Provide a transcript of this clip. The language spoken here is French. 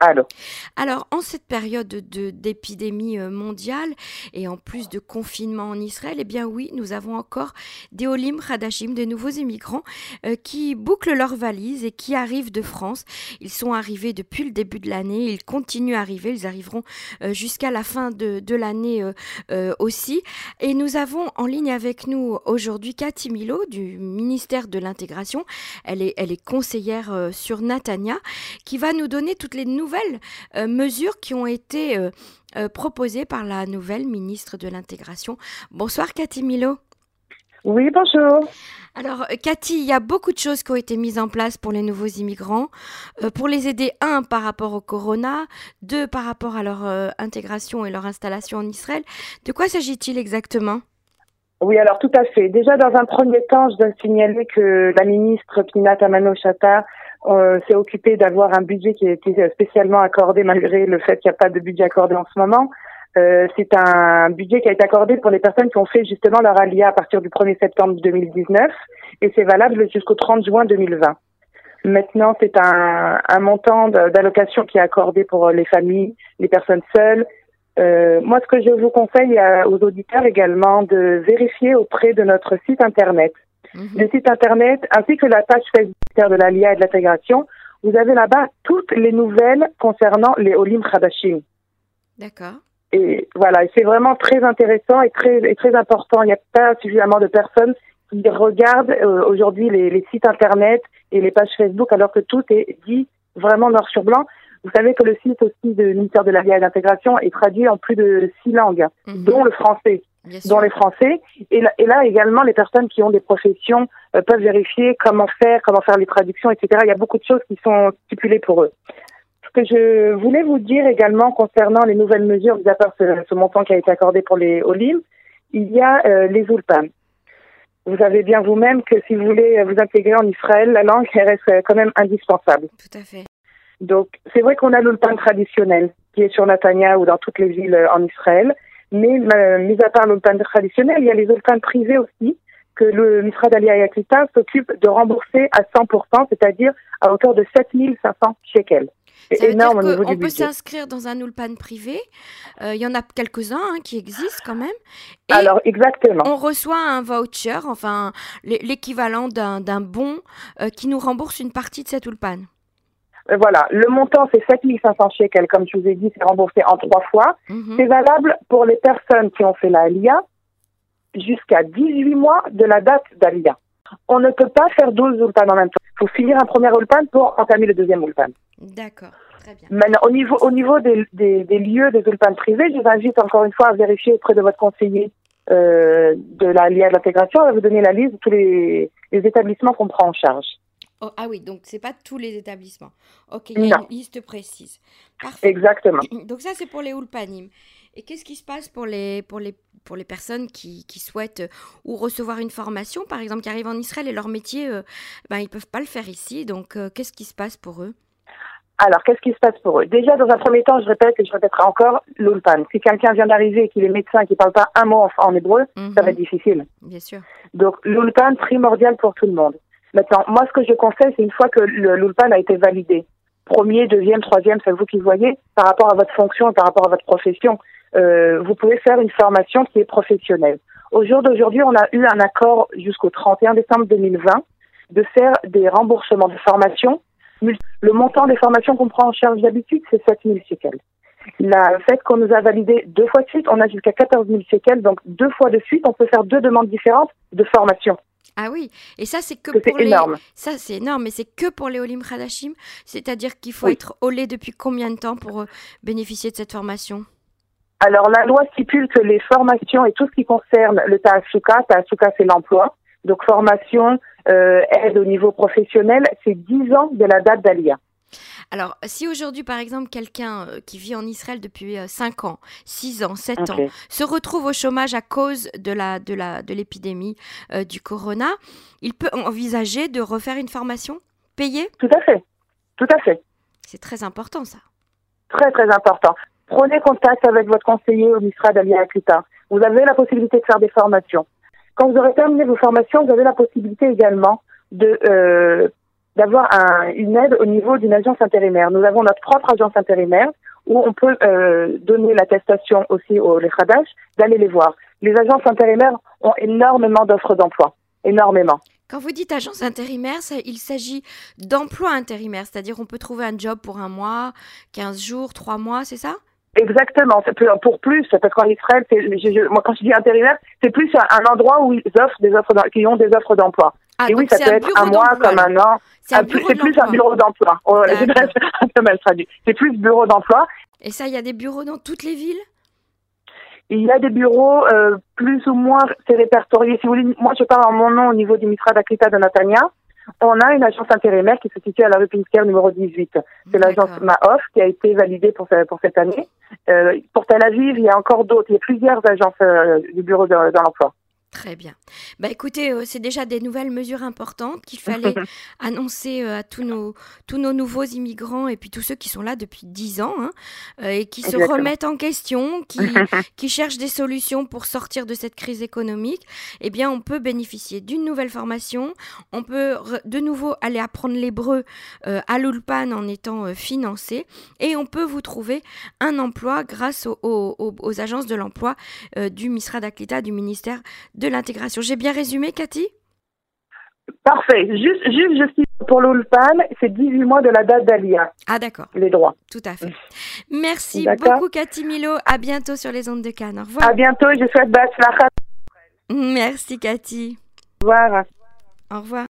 Allô. Alors, en cette période de, d'épidémie euh, mondiale et en plus de confinement en Israël, eh bien oui, nous avons encore des Olim Hadashim, des nouveaux immigrants euh, qui bouclent leurs valises et qui arrivent de France. Ils sont arrivés depuis le début de l'année, ils continuent à arriver, ils arriveront euh, jusqu'à la fin de, de l'année aussi. Et nous avons en ligne avec nous aujourd'hui Cathy Milo du ministère de l'Intégration. Elle est, elle est conseillère sur Natania qui va nous donner toutes les nouvelles nouvelles euh, mesures qui ont été euh, euh, proposées par la nouvelle ministre de l'Intégration. Bonsoir Cathy Milo. Oui, bonjour. Alors, Cathy, il y a beaucoup de choses qui ont été mises en place pour les nouveaux immigrants, pour les aider, un, par rapport au corona, deux, par rapport à leur intégration et leur installation en Israël. De quoi s'agit-il exactement? Oui, alors tout à fait. Déjà, dans un premier temps, je dois signaler que la ministre Pina Tamano-Chata euh, s'est occupée d'avoir un budget qui a été spécialement accordé malgré le fait qu'il n'y a pas de budget accordé en ce moment. Euh, c'est un budget qui a été accordé pour les personnes qui ont fait justement leur alia à partir du 1er septembre 2019 et c'est valable jusqu'au 30 juin 2020. Maintenant, c'est un, un montant d'allocation qui est accordé pour les familles, les personnes seules, euh, moi, ce que je vous conseille aux auditeurs également de vérifier auprès de notre site internet. Mhm. Le site internet ainsi que la page Facebook de l'ALIA et de l'intégration, vous avez là-bas toutes les nouvelles concernant les Olim Khadashim. D'accord. Et voilà, c'est vraiment très intéressant et très, et très important. Il n'y a pas suffisamment de personnes qui regardent euh, aujourd'hui les, les sites internet et les pages Facebook alors que tout est dit vraiment noir sur blanc. Vous savez que le site aussi du ministère de la Vie et de l'Intégration est traduit en plus de six langues, mhm. dont le français. Dont les Français. Et là, et là, également, les personnes qui ont des professions euh, peuvent vérifier comment faire, comment faire les traductions, etc. Il y a beaucoup de choses qui sont stipulées pour eux. Ce que je voulais vous dire également concernant les nouvelles mesures, mis à part ce, montant qui a été accordé pour les OLIM, il y a euh, les ULPAN. Vous savez bien vous-même que si vous voulez vous intégrer en Israël, la langue reste quand même indispensable. Tout à fait. Donc, c'est vrai qu'on a l'ulpan traditionnel qui est sur Natania ou dans toutes les villes euh, en Israël, mais euh, mis à part l'ulpan traditionnel, il y a les ulpans privés aussi que le Misra d'Alia Yaklita s'occupe de rembourser à 100%, c'est-à-dire à hauteur de 7500 shekels. C'est énorme au niveau du On peut s'inscrire dans un ulpan privé. Euh, il y en a quelques-uns hein, qui existent quand même. Alors, exactement. On reçoit un voucher, enfin l'équivalent d'un bon, qui nous rembourse une partie de cet ulpan. Euh, voilà, le montant c'est 7500 shekels, comme je vous ai dit, c'est remboursé en trois fois. Mhm. C'est valable pour les personnes qui ont fait la LIA jusqu'à 18 mois de la date d'Alia. On ne peut pas faire 12 ulpan en même temps. Il faut finir un premier ulpan pour entamer le deuxième ulpan. D'accord, très bien. Maintenant, au niveau, au niveau des, des, des lieux des ulpans privés, je vous invite encore une fois à vérifier auprès de votre conseiller euh, de la LIA de l'intégration. On va vous donner la liste de tous les, les établissements qu'on prend en charge. Oh, ah oui, donc c'est pas tous les établissements. Ok, il y a une liste précise. Parfait. Exactement. Donc ça c'est pour les Ulpanim. Et qu'est-ce qui se passe pour les, pour les, pour les personnes qui, qui souhaitent euh, ou recevoir une formation, par exemple, qui arrivent en Israël et leur métier, euh, ben, ils ne peuvent pas le faire ici. Donc euh, qu'est-ce qui se passe pour eux? Alors, qu'est-ce qui se passe pour eux? Déjà, dans un premier temps, je répète et je répéterai encore, l'ulpan. Si quelqu'un vient d'arriver et qu'il est médecin et qu'il ne parle pas un mot en, hébreu, ça va être mhm. difficile. Bien sûr. Donc, l'ulpan, primordial pour tout le monde. Maintenant, moi, ce que je conseille, c'est une fois que l'ULPAN a été validé, premier, deuxième, troisième, c'est vous qui voyez, par rapport à votre fonction et par rapport à votre profession, euh, vous pouvez faire une formation qui est professionnelle. Au jour d'aujourd'hui, on a eu un accord jusqu'au 31 décembre 2020 de faire des remboursements de formation. Le montant des formations qu'on prend en charge d'habitude, c'est 7 000 shekels. Le fait qu'on nous a validé deux fois de suite, on a jusqu'à 14 000 shekels, donc deux fois de suite, on peut faire deux demandes différentes de formation. Ah oui, et ça c'est que, pour les... Ça c'est énorme, mais c'est que pour les Olim Khadashim, c'est-à-dire qu'il faut être olé depuis combien de temps pour euh, bénéficier de cette formation? Alors la loi stipule que les formations et tout ce qui concerne le Ta'asuka, Ta'asuka c'est l'emploi, donc formation, euh, aide au niveau professionnel, c'est 10 ans de la date d'Alia. Alors, si aujourd'hui, par exemple, quelqu'un euh, qui vit en Israël depuis 5 euh, ans, 6 ans, 7 ans, se retrouve au chômage à cause de la de la de l'épidémie euh, du corona, il peut envisager de refaire une formation payée? Tout à fait. Tout à fait. C'est très important ça. Très très important. Prenez contact avec votre conseiller au ministère d'Alia Akuta. Vous avez la possibilité de faire des formations. Quand vous aurez terminé vos formations, vous avez la possibilité également de d'avoir une aide au niveau d'une agence intérimaire. Nous avons notre propre agence intérimaire où on peut euh, donner l'attestation aussi aux les d'aller les voir. Les agences intérimaires ont énormément d'offres d'emploi, énormément. Quand vous dites agence intérimaire, il s'agit d'emploi intérimaire, c'est-à-dire on peut trouver un job pour un mois, 15 jours, 3 mois, c'est ça? Exactement, c'est pour plus, parce qu'en Israël, moi quand je dis intérimaire, c'est plus un, endroit où ils offrent des offres, qui ont des offres d'emploi. Ah, et oui, ça peut être un mois comme un an. C'est plus un bureau d'emploi. Oh, un peu mal traduit. C'est plus bureau d'emploi. Et ça, il y a des bureaux dans toutes les villes? Il y a des bureaux euh, plus ou moins, c'est répertorié. Si vous voulez, moi je parle en mon nom au niveau du Mitra d'Akrita de Natania. On a une agence intérimaire qui se situe à la rue Pinsker numéro 18. C'est l'agence Maof qui a été validée pour, pour cette année. Euh, pour Tel Aviv, il y a encore d'autres. Il y a plusieurs agences euh, du bureau de, de l'emploi. Très bien. Bah écoutez, euh, c'est déjà des nouvelles mesures importantes qu'il fallait annoncer euh, à tous nos, tous nos nouveaux immigrants et puis tous ceux qui sont là depuis dix ans hein, euh, et qui se remettent en question, qui, qui cherchent des solutions pour sortir de cette crise économique. Eh bien, on peut bénéficier d'une nouvelle formation. On peut de nouveau aller apprendre l'hébreu à l'Ulpan en étant financé et on peut vous trouver un emploi grâce aux, aux, agences de l'emploi du Misra d'Aklita, du ministère de l'intégration. J'ai bien résumé, Cathy? Parfait. Juste, juste, je pour l'ULPAN, c'est 18 mois de la date d'Alia. Ah, d'accord. Les droits. Tout à fait. Merci beaucoup, Cathy Milo. À bientôt sur les ondes de Cannes. Au revoir. À bientôt. Je souhaite Baslachat. Merci, Cathy. Au revoir. Au revoir.